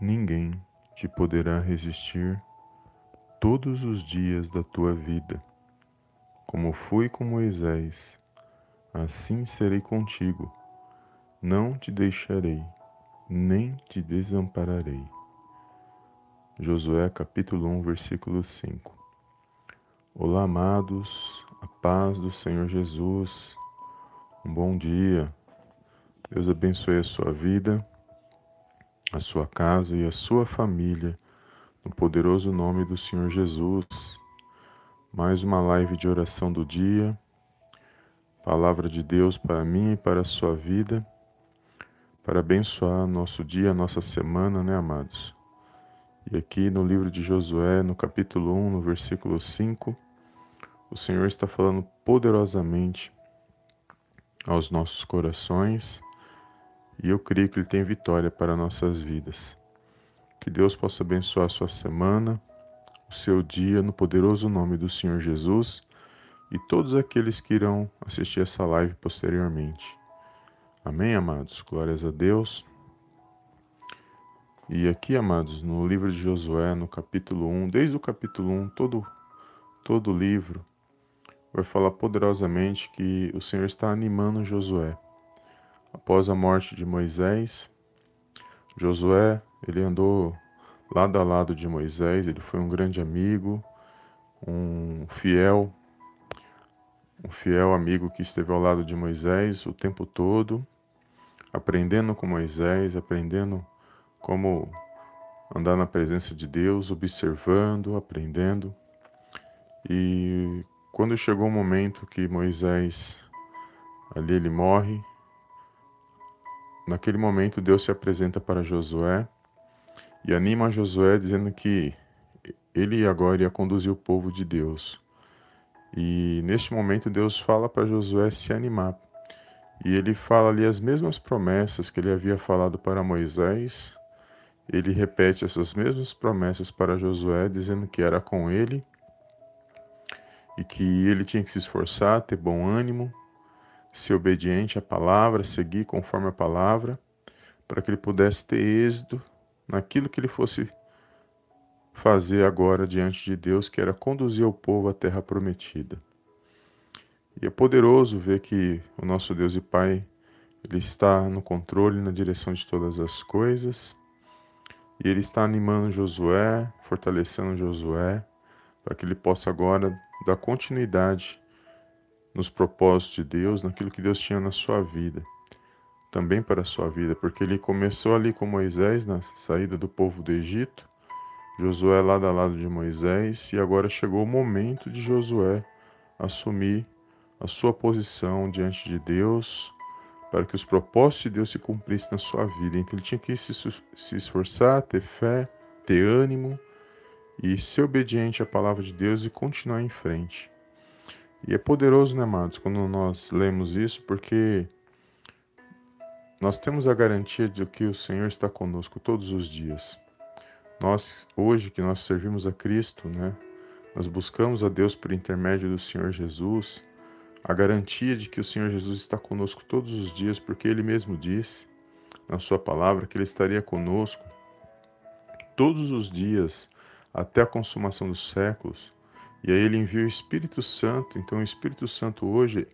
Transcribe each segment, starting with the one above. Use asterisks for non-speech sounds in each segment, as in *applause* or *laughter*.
ninguém te poderá resistir todos os dias da tua vida. Como fui com Moisés, assim serei contigo. Não te deixarei, nem te desampararei. Josué capítulo 1, versículo 5. Olá, amados, a paz do Senhor Jesus. Um bom dia. Deus abençoe a sua vida, a sua casa e a sua família no poderoso nome do Senhor Jesus. Mais uma live de oração do dia. Palavra de Deus para mim e para a sua vida, para abençoar nosso dia, nossa semana, né, amados? E aqui no livro de Josué, no capítulo 1, no versículo 5, o Senhor está falando poderosamente aos nossos corações e eu creio que Ele tem vitória para nossas vidas. Que Deus possa abençoar a sua semana, o seu dia, no poderoso nome do Senhor Jesus e todos aqueles que irão assistir essa live posteriormente. Amém, amados? Glórias a Deus. E aqui, amados, no livro de Josué, no capítulo 1, desde o capítulo 1, todo, todo livro vai falar poderosamente que o Senhor está animando Josué. Após a morte de Moisés, Josué ele andou lado a lado de Moisés, ele foi um grande amigo, um fiel, um fiel amigo que esteve ao lado de Moisés o tempo todo, aprendendo com Moisés, aprendendo como andar na presença de Deus, observando, aprendendo. E quando chegou o momento que Moisés ali ele morre, Naquele momento, Deus se apresenta para Josué e anima Josué dizendo que ele agora ia conduzir o povo de Deus. E neste momento, Deus fala para Josué se animar. E ele fala ali as mesmas promessas que ele havia falado para Moisés. Ele repete essas mesmas promessas para Josué, dizendo que era com ele e que ele tinha que se esforçar, ter bom ânimo, ser obediente à palavra, seguir conforme a palavra, para que ele pudesse ter êxito naquilo que ele fosse fazer agora diante de Deus, que era conduzir o povo à terra prometida. E é poderoso ver que o nosso Deus e Pai, ele está no controle, na direção de todas as coisas. E ele está animando Josué, fortalecendo Josué, para que ele possa agora dar continuidade nos propósitos de Deus, naquilo que Deus tinha na sua vida, também para a sua vida, porque ele começou ali com Moisés na saída do povo do Egito, Josué lado a lado de Moisés, e agora chegou o momento de Josué assumir a sua posição diante de Deus, para que os propósitos de Deus se cumprissem na sua vida. Então ele tinha que se, se esforçar, ter fé, ter ânimo e ser obediente à palavra de Deus e continuar em frente. E é poderoso, né, amados, quando nós lemos isso, porque nós temos a garantia de que o Senhor está conosco todos os dias. Nós, hoje que nós servimos a Cristo, né, nós buscamos a Deus por intermédio do Senhor Jesus, a garantia de que o Senhor Jesus está conosco todos os dias, porque Ele mesmo disse na Sua palavra que Ele estaria conosco todos os dias até a consumação dos séculos. E aí ele envia o Espírito Santo. Então, o Espírito Santo hoje,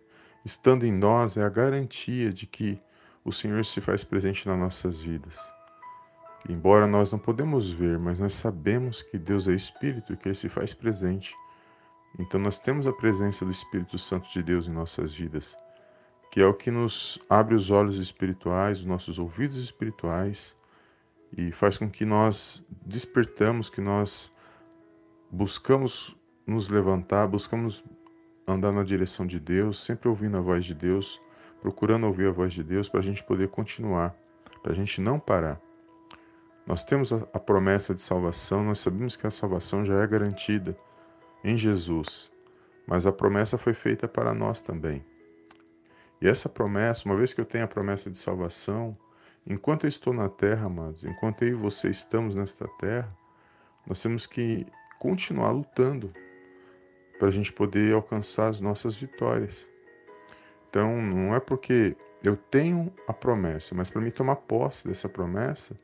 estando em nós, é a garantia de que o Senhor se faz presente nas nossas vidas. Embora nós não podemos ver, mas nós sabemos que Deus é Espírito e que Ele se faz presente. Então, nós temos a presença do Espírito Santo de Deus em nossas vidas, que é o que nos abre os olhos espirituais, os nossos ouvidos espirituais e faz com que nós despertamos, que nós buscamos nos levantar, buscamos andar na direção de Deus, sempre ouvindo a voz de Deus, procurando ouvir a voz de Deus para a gente poder continuar, para a gente não parar. Nós temos a, a promessa de salvação, nós sabemos que a salvação já é garantida em Jesus, mas a promessa foi feita para nós também. E essa promessa, uma vez que eu tenho a promessa de salvação, enquanto eu estou na terra, amados, enquanto eu e você estamos nesta terra, nós temos que continuar lutando para a gente poder alcançar as nossas vitórias. Então, não é porque eu tenho a promessa, mas para mim tomar posse dessa promessa,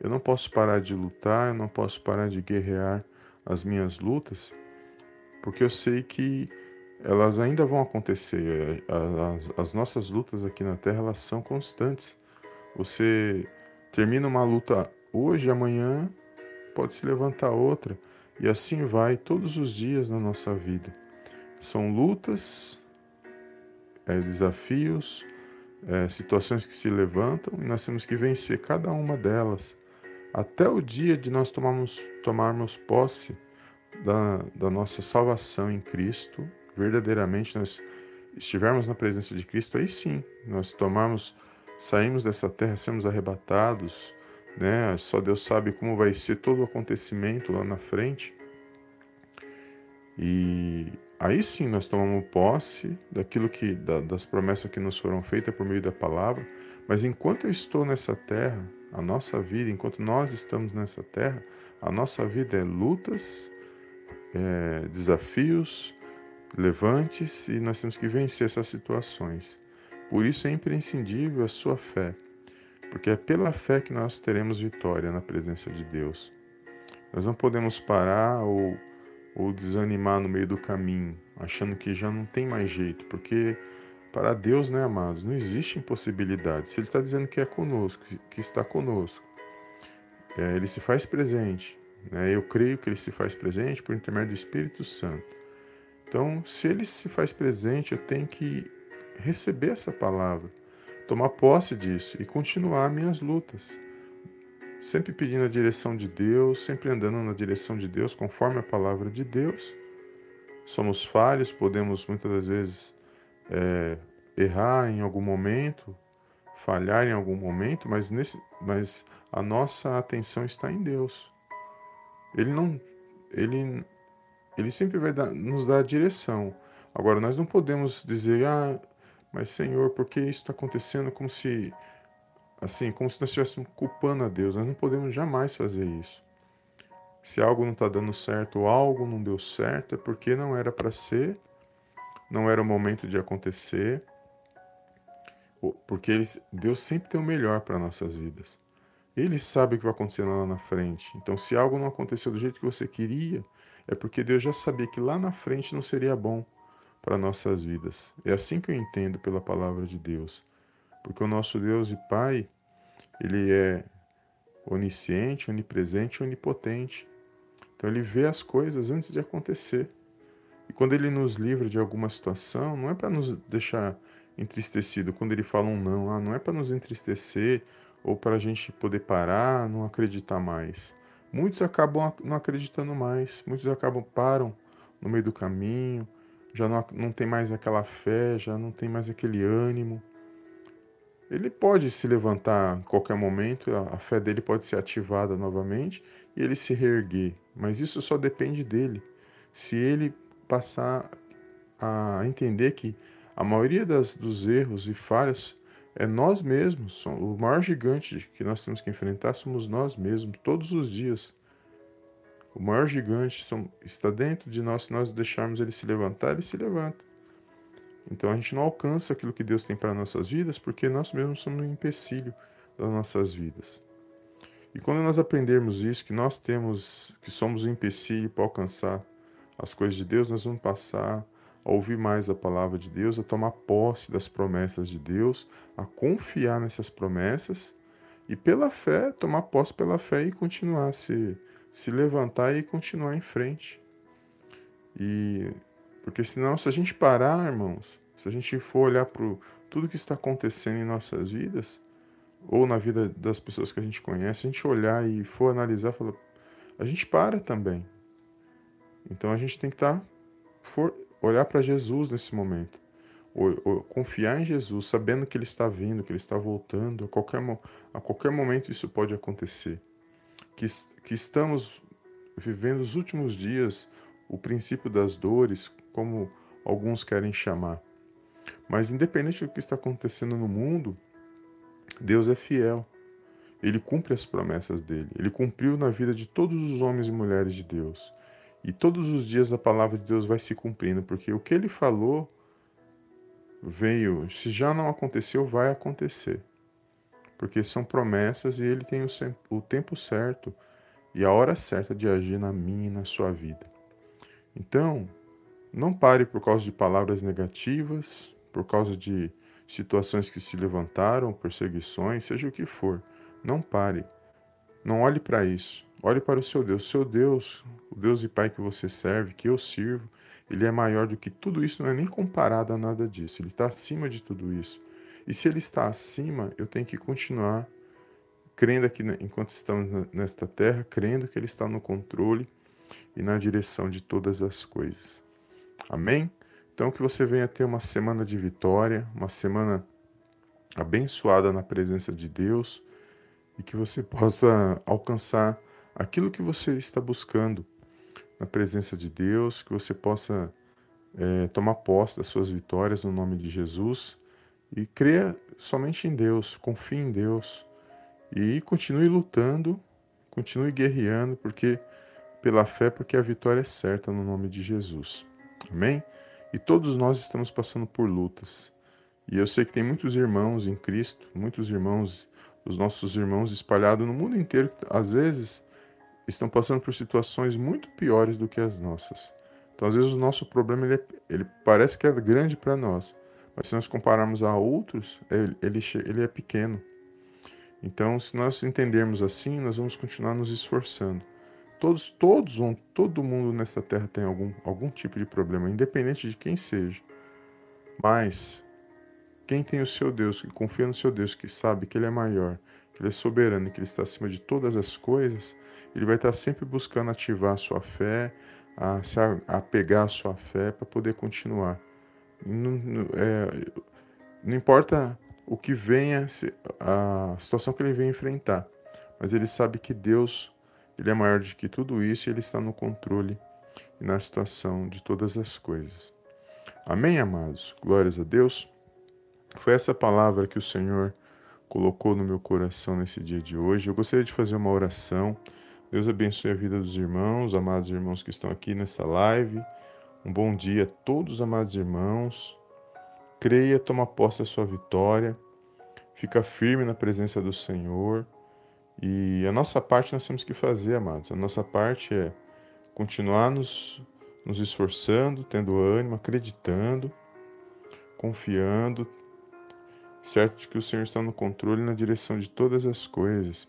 eu não posso parar de lutar, eu não posso parar de guerrear as minhas lutas, porque eu sei que elas ainda vão acontecer. As, as, nossas lutas aqui na Terra elas são constantes. Você termina uma luta hoje, amanhã pode se levantar outra, e assim vai todos os dias na nossa vida. São lutas, é, desafios, é, situações que se levantam e nós temos que vencer cada uma delas até o dia de nós tomarmos, tomarmos posse da, da nossa salvação em Cristo, verdadeiramente nós estivermos na presença de Cristo, aí sim, nós tomarmos, saímos dessa terra, sermos arrebatados, né? Só Deus sabe como vai ser todo o acontecimento lá na frente. E aí sim nós tomamos posse daquilo que da, das promessas que nos foram feitas por meio da palavra. Mas enquanto eu estou nessa terra, a nossa vida, enquanto nós estamos nessa terra, a nossa vida é lutas, é, desafios, levantes e nós temos que vencer essas situações. Por isso é imprescindível a sua fé, porque é pela fé que nós teremos vitória na presença de Deus. Nós não podemos parar ou ou desanimar no meio do caminho, achando que já não tem mais jeito, porque para Deus, né, amados, não existe impossibilidade. Se Ele está dizendo que é conosco, que está conosco, é, Ele se faz presente. Né? Eu creio que Ele se faz presente por intermédio do Espírito Santo. Então, se Ele se faz presente, eu tenho que receber essa palavra, tomar posse disso e continuar minhas lutas sempre pedindo a direção de Deus, sempre andando na direção de Deus, conforme a palavra de Deus. Somos falhos, podemos muitas das vezes é, errar em algum momento, falhar em algum momento, mas, nesse, mas a nossa atenção está em Deus. Ele não, ele, ele sempre vai dar, nos dar a direção. Agora nós não podemos dizer, ah, mas Senhor, por que isso está acontecendo como se assim, como se nós estivéssemos culpando a Deus. Nós não podemos jamais fazer isso. Se algo não está dando certo ou algo não deu certo, é porque não era para ser, não era o momento de acontecer, porque Deus sempre tem o melhor para nossas vidas. Ele sabe o que vai acontecer lá na frente. Então, se algo não aconteceu do jeito que você queria, é porque Deus já sabia que lá na frente não seria bom para nossas vidas. É assim que eu entendo pela palavra de Deus. Porque o nosso Deus e Pai, ele é onisciente, onipresente onipotente. Então ele vê as coisas antes de acontecer. E quando ele nos livra de alguma situação, não é para nos deixar entristecido. Quando ele fala um não, ah, não é para nos entristecer ou para a gente poder parar, não acreditar mais. Muitos acabam não acreditando mais, muitos acabam param no meio do caminho, já não, não tem mais aquela fé, já não tem mais aquele ânimo. Ele pode se levantar em qualquer momento, a fé dele pode ser ativada novamente e ele se reerguer, mas isso só depende dele. Se ele passar a entender que a maioria das, dos erros e falhas é nós mesmos, o maior gigante que nós temos que enfrentar somos nós mesmos, todos os dias. O maior gigante está dentro de nós, se nós deixarmos ele se levantar, ele se levanta. Então a gente não alcança aquilo que Deus tem para nossas vidas porque nós mesmos somos um empecilho das nossas vidas. E quando nós aprendermos isso, que nós temos, que somos um empecilho para alcançar as coisas de Deus, nós vamos passar a ouvir mais a palavra de Deus, a tomar posse das promessas de Deus, a confiar nessas promessas e pela fé, tomar posse pela fé e continuar a se, se levantar e continuar em frente. E porque senão, se a gente parar, irmãos, se a gente for olhar para tudo que está acontecendo em nossas vidas, ou na vida das pessoas que a gente conhece, a gente olhar e for analisar, falar, a gente para também. Então a gente tem que estar, tá, for, olhar para Jesus nesse momento. Ou, ou, confiar em Jesus, sabendo que Ele está vindo, que Ele está voltando, a qualquer, a qualquer momento isso pode acontecer. Que, que estamos vivendo os últimos dias, o princípio das dores, como alguns querem chamar. Mas independente do que está acontecendo no mundo, Deus é fiel. Ele cumpre as promessas dele. Ele cumpriu na vida de todos os homens e mulheres de Deus. E todos os dias a palavra de Deus vai se cumprindo, porque o que ele falou veio, se já não aconteceu, vai acontecer. porque são promessas e Ele tem o, tempo certo e a hora certa de agir na minha e na sua vida. Então, não pare por causa de palavras negativas, por causa de situações que se levantaram, perseguições, seja o que for. Não pare. Não olhe para isso. Olhe para o seu Deus. Seu Deus, o Deus e Pai que você serve, que eu sirvo, ele é maior do que tudo isso, não é nem comparado a nada disso. Ele está acima de tudo isso. E se ele está acima, eu tenho que continuar crendo aqui, enquanto estamos nesta terra, crendo que ele está no controle e na direção de todas as coisas. Amém? Então, que você venha ter uma semana de vitória, uma semana abençoada na presença de Deus e que você *laughs* possa alcançar aquilo que você está buscando na presença de Deus, que você possa é, tomar posse das suas vitórias no nome de Jesus e creia somente em Deus, confie em Deus e continue lutando, continue guerreando, porque pela fé, porque a vitória é certa no nome de Jesus. Amém? E todos nós estamos passando por lutas. E eu sei que tem muitos irmãos em Cristo, muitos irmãos, os nossos irmãos espalhados no mundo inteiro, que às vezes estão passando por situações muito piores do que as nossas. Então, às vezes, o nosso problema ele, é, ele parece que é grande para nós, mas se nós compararmos a outros, ele, ele, ele é pequeno. Então, se nós entendermos assim, nós vamos continuar nos esforçando. Todos, todos, todo mundo nessa terra tem algum, algum tipo de problema, independente de quem seja. Mas quem tem o seu Deus, que confia no seu Deus, que sabe que Ele é maior, que Ele é soberano e que Ele está acima de todas as coisas, ele vai estar sempre buscando ativar a sua fé, a se apegar à sua fé para poder continuar. Não, não, é, não importa o que venha, a situação que ele venha enfrentar, mas ele sabe que Deus ele é maior do que tudo isso e Ele está no controle e na situação de todas as coisas. Amém, amados? Glórias a Deus. Foi essa palavra que o Senhor colocou no meu coração nesse dia de hoje. Eu gostaria de fazer uma oração. Deus abençoe a vida dos irmãos, amados irmãos que estão aqui nessa live. Um bom dia a todos, amados irmãos. Creia, toma posse da sua vitória. Fica firme na presença do Senhor. E a nossa parte nós temos que fazer, amados. A nossa parte é continuar nos, nos esforçando, tendo ânimo, acreditando, confiando, certo de que o Senhor está no controle e na direção de todas as coisas.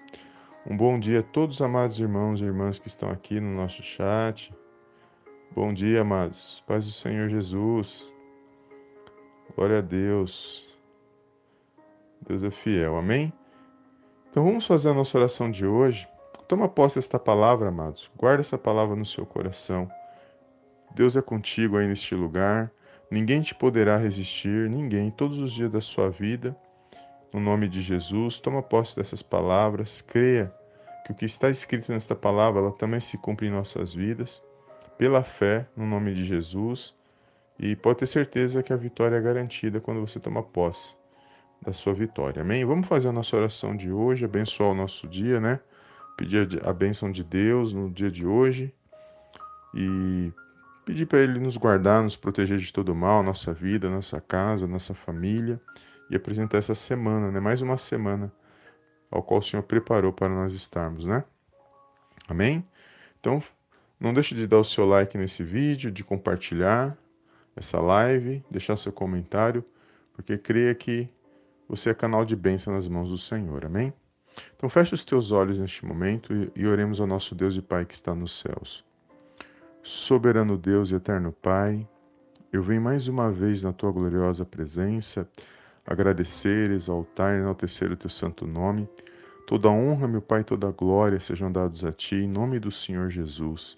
Um bom dia a todos os amados irmãos e irmãs que estão aqui no nosso chat. Bom dia, amados. Paz do Senhor Jesus. Glória a Deus. Deus é fiel. Amém? Então vamos fazer a nossa oração de hoje. Toma posse desta palavra, amados. Guarda essa palavra no seu coração. Deus é contigo aí neste lugar. Ninguém te poderá resistir, ninguém, todos os dias da sua vida. No nome de Jesus, toma posse dessas palavras. Creia que o que está escrito nesta palavra, ela também se cumpre em nossas vidas. Pela fé, no nome de Jesus. E pode ter certeza que a vitória é garantida quando você toma posse da sua vitória. Amém? Vamos fazer a nossa oração de hoje, abençoar o nosso dia, né? Pedir a bênção de Deus no dia de hoje e pedir para Ele nos guardar, nos proteger de todo mal, nossa vida, nossa casa, nossa família e apresentar essa semana, né? Mais uma semana ao qual o Senhor preparou para nós estarmos, né? Amém? Então, não deixe de dar o seu like nesse vídeo, de compartilhar essa live, deixar seu comentário, porque creia que você é canal de bênção nas mãos do Senhor. Amém? Então feche os teus olhos neste momento e oremos ao nosso Deus e Pai que está nos céus. Soberano Deus e eterno Pai, eu venho mais uma vez na tua gloriosa presença agradecer, exaltar e enaltecer o teu santo nome. Toda honra, meu Pai, toda glória sejam dados a ti, em nome do Senhor Jesus.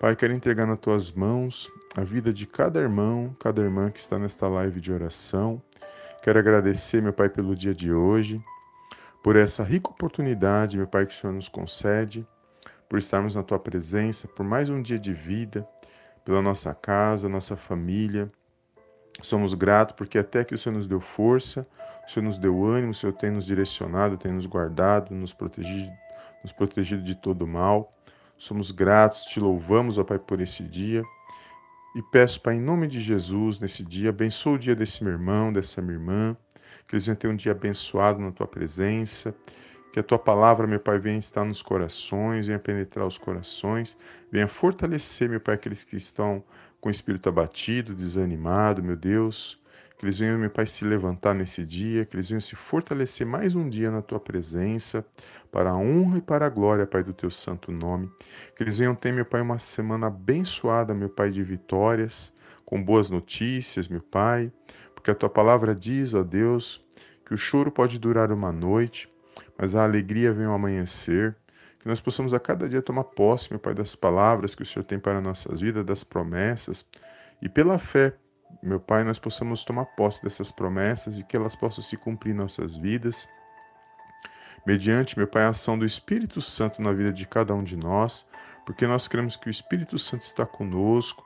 Pai, quero entregar nas tuas mãos a vida de cada irmão, cada irmã que está nesta live de oração. Quero agradecer, meu Pai, pelo dia de hoje, por essa rica oportunidade, meu Pai, que o Senhor nos concede, por estarmos na Tua presença, por mais um dia de vida, pela nossa casa, nossa família. Somos gratos porque até que o Senhor nos deu força, o Senhor nos deu ânimo, o Senhor tem nos direcionado, tem nos guardado, nos protegido, nos protegido de todo mal. Somos gratos, te louvamos, ó Pai, por esse dia. E peço, Pai, em nome de Jesus, nesse dia, abençoe o dia desse meu irmão, dessa minha irmã. que eles venham ter um dia abençoado na tua presença, que a tua palavra, meu Pai, venha estar nos corações, venha penetrar os corações, venha fortalecer, meu Pai, aqueles que estão com o espírito abatido, desanimado, meu Deus, que eles venham, meu Pai, se levantar nesse dia, que eles venham se fortalecer mais um dia na tua presença, para a honra e para a glória, Pai, do teu santo nome. Que eles venham ter, meu Pai, uma semana abençoada, meu Pai, de vitórias, com boas notícias, meu Pai, porque a tua palavra diz, ó Deus, que o choro pode durar uma noite, mas a alegria vem ao amanhecer. Que nós possamos a cada dia tomar posse, meu Pai, das palavras que o Senhor tem para nossas vidas, das promessas, e pela fé, meu Pai, nós possamos tomar posse dessas promessas e que elas possam se cumprir em nossas vidas, mediante, meu Pai, a ação do Espírito Santo na vida de cada um de nós, porque nós cremos que o Espírito Santo está conosco,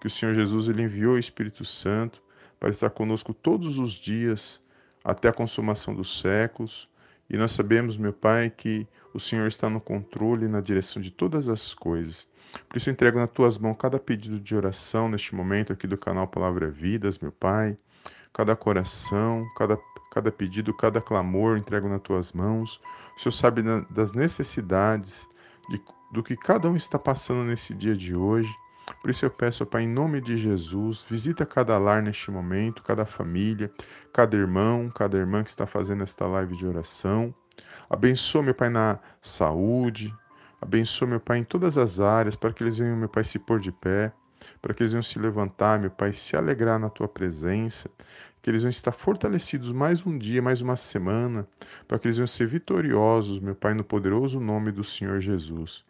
que o Senhor Jesus ele enviou o Espírito Santo para estar conosco todos os dias até a consumação dos séculos. E nós sabemos, meu Pai, que o Senhor está no controle e na direção de todas as coisas. Por isso, eu entrego nas tuas mãos cada pedido de oração neste momento aqui do canal Palavra Vidas, meu Pai. Cada coração, cada, cada pedido, cada clamor, entrego nas tuas mãos. O Senhor sabe das necessidades, de, do que cada um está passando nesse dia de hoje. Por isso eu peço, Pai, em nome de Jesus, visita cada lar neste momento, cada família, cada irmão, cada irmã que está fazendo esta live de oração. Abençoa, meu Pai, na saúde, Abençoa, meu Pai, em todas as áreas, para que eles venham, meu Pai, se pôr de pé, para que eles venham se levantar, meu Pai, se alegrar na tua presença, que eles venham estar fortalecidos mais um dia, mais uma semana, para que eles venham ser vitoriosos, meu Pai, no poderoso nome do Senhor Jesus.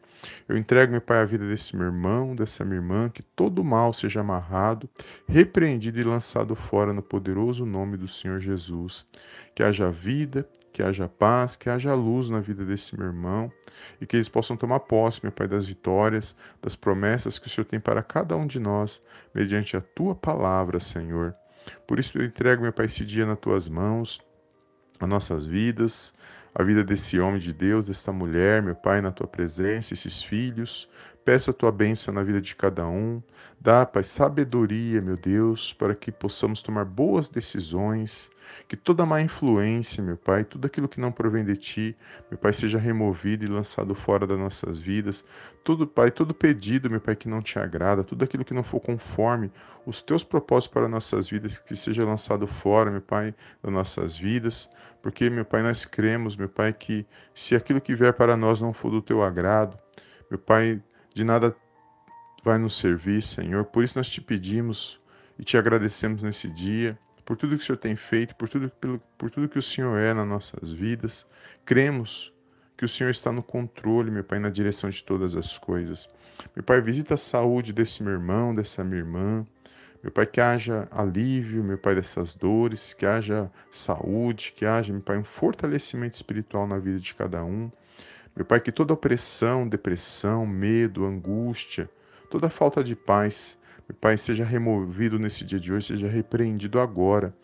Eu entrego, meu Pai, a vida desse meu irmão, dessa minha irmã, que todo mal seja amarrado, repreendido e lançado fora no poderoso nome do Senhor Jesus. Que haja vida, que haja paz, que haja luz na vida desse meu irmão e que eles possam tomar posse, meu Pai, das vitórias, das promessas que o Senhor tem para cada um de nós, mediante a tua palavra, Senhor. Por isso eu entrego, meu Pai, esse dia nas tuas mãos, as nossas vidas, a vida desse homem de Deus, desta mulher, meu Pai, na tua presença, esses filhos. Peço a tua bênção na vida de cada um. Dá, Pai, sabedoria, meu Deus, para que possamos tomar boas decisões que toda má influência, meu Pai, tudo aquilo que não provém de Ti, meu Pai, seja removido e lançado fora das nossas vidas. Tudo, Pai, todo pedido, meu Pai, que não te agrada, tudo aquilo que não for conforme os Teus propósitos para nossas vidas, que seja lançado fora, meu Pai, das nossas vidas. Porque, meu Pai, nós cremos, meu Pai, que se aquilo que vier para nós não for do Teu agrado, meu Pai, de nada vai nos servir, Senhor. Por isso nós te pedimos e te agradecemos nesse dia por tudo que o Senhor tem feito, por tudo, por, por tudo que o Senhor é nas nossas vidas. Cremos que o Senhor está no controle, meu Pai, na direção de todas as coisas. Meu Pai, visita a saúde desse meu irmão, dessa minha irmã. Meu Pai, que haja alívio, meu Pai, dessas dores, que haja saúde, que haja, meu Pai, um fortalecimento espiritual na vida de cada um. Meu Pai, que toda opressão, depressão, medo, angústia, toda falta de paz meu Pai, seja removido nesse dia de hoje, seja repreendido agora.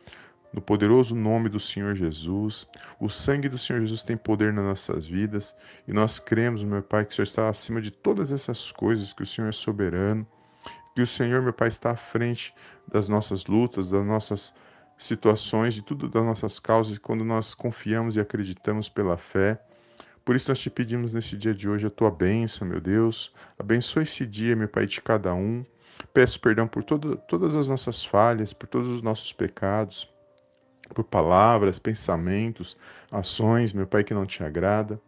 No poderoso nome do Senhor Jesus, o sangue do Senhor Jesus tem poder nas nossas vidas e nós cremos, meu Pai, que o Senhor está acima de todas essas coisas, que o Senhor é soberano, que o Senhor, meu Pai, está à frente das nossas lutas, das nossas situações, de tudo das nossas causas, quando nós confiamos e acreditamos pela fé. Por isso nós te pedimos nesse dia de hoje a tua bênção, meu Deus. Abençoa esse dia, meu Pai, de cada um. Peço perdão por todo, todas as nossas falhas, por todos os nossos pecados, por palavras, pensamentos, ações, meu Pai, que não te agrada.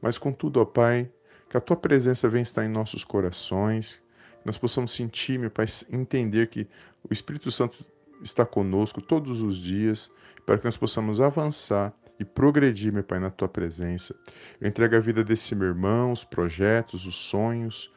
Mas contudo, ó Pai, que a tua presença venha estar em nossos corações, que nós possamos sentir, meu Pai, entender que o Espírito Santo está conosco todos os dias, para que nós possamos avançar e progredir, meu Pai, na tua presença. Eu entrego a vida desse meu irmão, os projetos, os sonhos,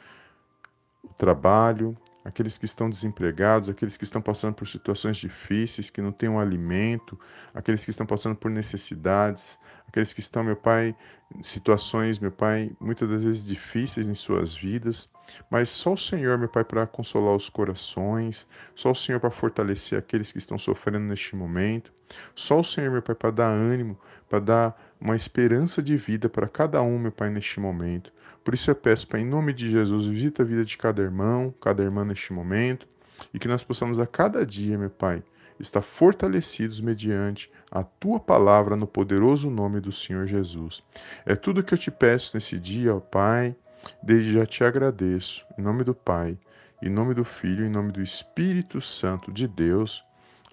o trabalho, aqueles que estão desempregados, aqueles que estão passando por situações difíceis, que não têm um alimento, aqueles que estão passando por necessidades, aqueles que estão, meu Pai, em situações, meu Pai, muitas das vezes difíceis em suas vidas, mas só o Senhor, meu Pai, para consolar os corações, só o Senhor para fortalecer aqueles que estão sofrendo neste momento, só o Senhor, meu Pai, para dar ânimo, para dar uma esperança de vida para cada um, meu Pai, neste momento. Por isso eu peço, Pai, em nome de Jesus, visita a vida de cada irmão, cada irmã neste momento, e que nós possamos a cada dia, meu Pai, estar fortalecidos mediante a tua palavra no poderoso nome do Senhor Jesus. É tudo que eu te peço nesse dia, ó Pai. Desde já te agradeço. Em nome do Pai, em nome do Filho, em nome do Espírito Santo de Deus.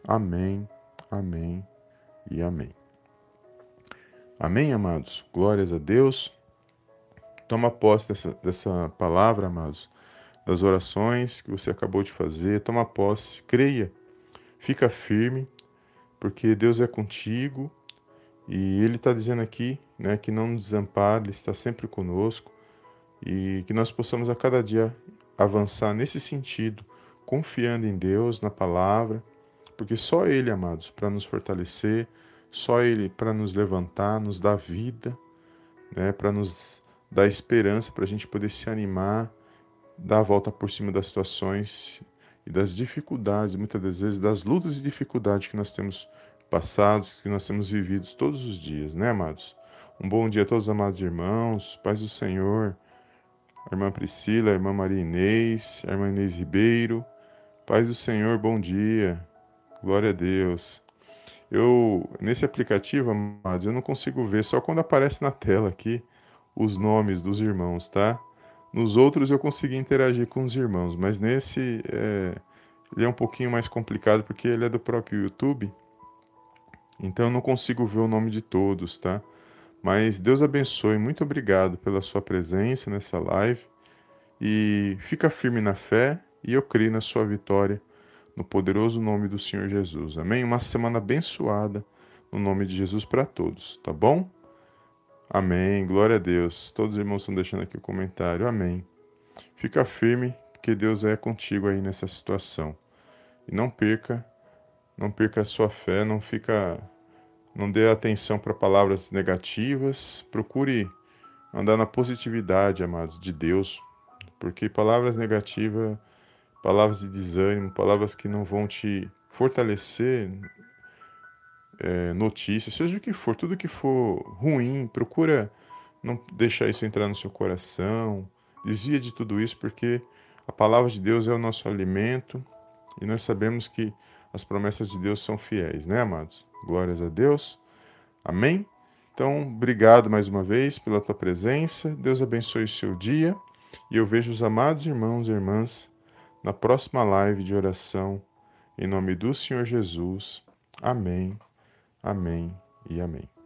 Amém, amém e amém. Amém, amados? Glórias a Deus. Toma posse dessa, dessa palavra, amados, das orações que você acabou de fazer. Toma posse, creia, fica firme, porque Deus é contigo e Ele está dizendo aqui né, que não nos desampare, Ele está sempre conosco e que nós possamos a cada dia avançar nesse sentido, confiando em Deus, na palavra, porque só Ele, amados, para nos fortalecer, só Ele para nos levantar, nos dar vida, né, para nos dar esperança, para a gente poder se animar, dar a volta por cima das situações e das dificuldades, muitas das vezes das lutas e dificuldades que nós temos passados, que nós temos vividos todos os dias, né, amados? Um bom dia a todos os amados irmãos, paz do Senhor, a irmã Priscila, a irmã Maria Inês, a irmã Inês Ribeiro. Paz do Senhor, bom dia. Glória a Deus. Eu, nesse aplicativo, amados, eu não consigo ver, só quando aparece na tela aqui os nomes dos irmãos, tá? Nos outros eu consegui interagir com os irmãos, mas nesse é, ele é um pouquinho mais complicado porque ele é do próprio YouTube. Então eu não consigo ver o nome de todos, tá? Mas Deus abençoe, muito obrigado pela sua presença nessa live e fica firme na fé e eu creio na sua vitória no poderoso nome do Senhor Jesus. Amém? Uma semana abençoada no nome de Jesus para todos, tá bom? Amém. Glória a Deus. Todos os irmãos estão deixando aqui o comentário. Amém. Fica firme, porque Deus é contigo aí nessa situação. E não perca, não perca a sua fé, não fica não dê atenção para palavras negativas. Procure andar na positividade, amados, de Deus. Porque palavras negativas, palavras de desânimo, palavras que não vão te fortalecer, é, notícias, seja o que for, tudo que for ruim, procura não deixar isso entrar no seu coração. Desvia de tudo isso, porque a palavra de Deus é o nosso alimento e nós sabemos que as promessas de Deus são fiéis, né, amados? Glórias a Deus. Amém? Então, obrigado mais uma vez pela tua presença. Deus abençoe o seu dia. E eu vejo os amados irmãos e irmãs na próxima live de oração. Em nome do Senhor Jesus. Amém, amém e amém.